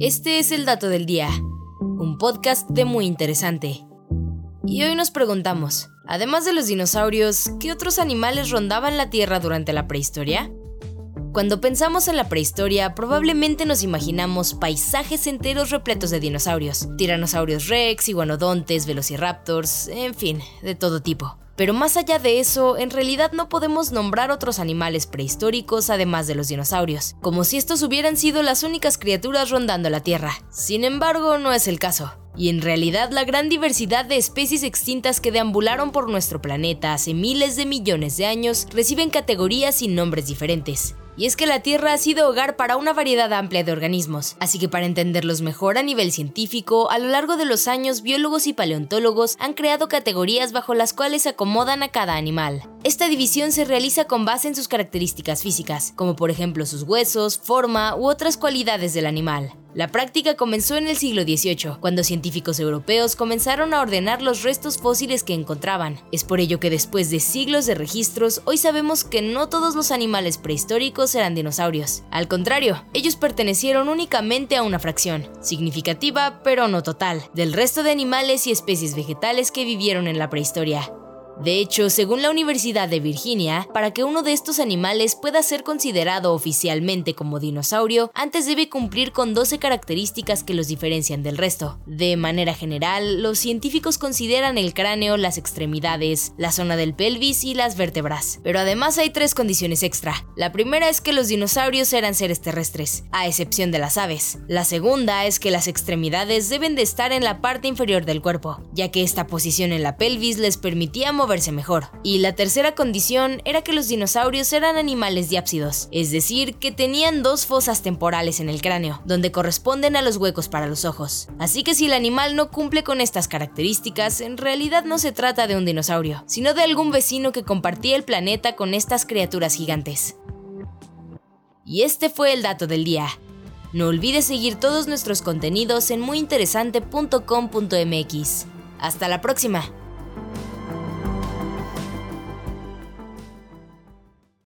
Este es el dato del día, un podcast de muy interesante. Y hoy nos preguntamos, además de los dinosaurios, ¿qué otros animales rondaban la Tierra durante la prehistoria? Cuando pensamos en la prehistoria, probablemente nos imaginamos paisajes enteros repletos de dinosaurios, tiranosaurios rex, iguanodontes, velociraptors, en fin, de todo tipo. Pero más allá de eso, en realidad no podemos nombrar otros animales prehistóricos además de los dinosaurios, como si estos hubieran sido las únicas criaturas rondando la Tierra. Sin embargo, no es el caso. Y en realidad la gran diversidad de especies extintas que deambularon por nuestro planeta hace miles de millones de años reciben categorías y nombres diferentes. Y es que la Tierra ha sido hogar para una variedad amplia de organismos, así que para entenderlos mejor a nivel científico, a lo largo de los años biólogos y paleontólogos han creado categorías bajo las cuales se acomodan a cada animal. Esta división se realiza con base en sus características físicas, como por ejemplo sus huesos, forma u otras cualidades del animal. La práctica comenzó en el siglo XVIII, cuando científicos europeos comenzaron a ordenar los restos fósiles que encontraban. Es por ello que después de siglos de registros, hoy sabemos que no todos los animales prehistóricos eran dinosaurios. Al contrario, ellos pertenecieron únicamente a una fracción, significativa pero no total, del resto de animales y especies vegetales que vivieron en la prehistoria. De hecho, según la Universidad de Virginia, para que uno de estos animales pueda ser considerado oficialmente como dinosaurio, antes debe cumplir con 12 características que los diferencian del resto. De manera general, los científicos consideran el cráneo, las extremidades, la zona del pelvis y las vértebras. Pero además hay tres condiciones extra. La primera es que los dinosaurios eran seres terrestres, a excepción de las aves. La segunda es que las extremidades deben de estar en la parte inferior del cuerpo, ya que esta posición en la pelvis les permitía mover verse mejor. Y la tercera condición era que los dinosaurios eran animales diápsidos, es decir, que tenían dos fosas temporales en el cráneo, donde corresponden a los huecos para los ojos. Así que si el animal no cumple con estas características, en realidad no se trata de un dinosaurio, sino de algún vecino que compartía el planeta con estas criaturas gigantes. Y este fue el dato del día. No olvides seguir todos nuestros contenidos en muyinteresante.com.mx. Hasta la próxima.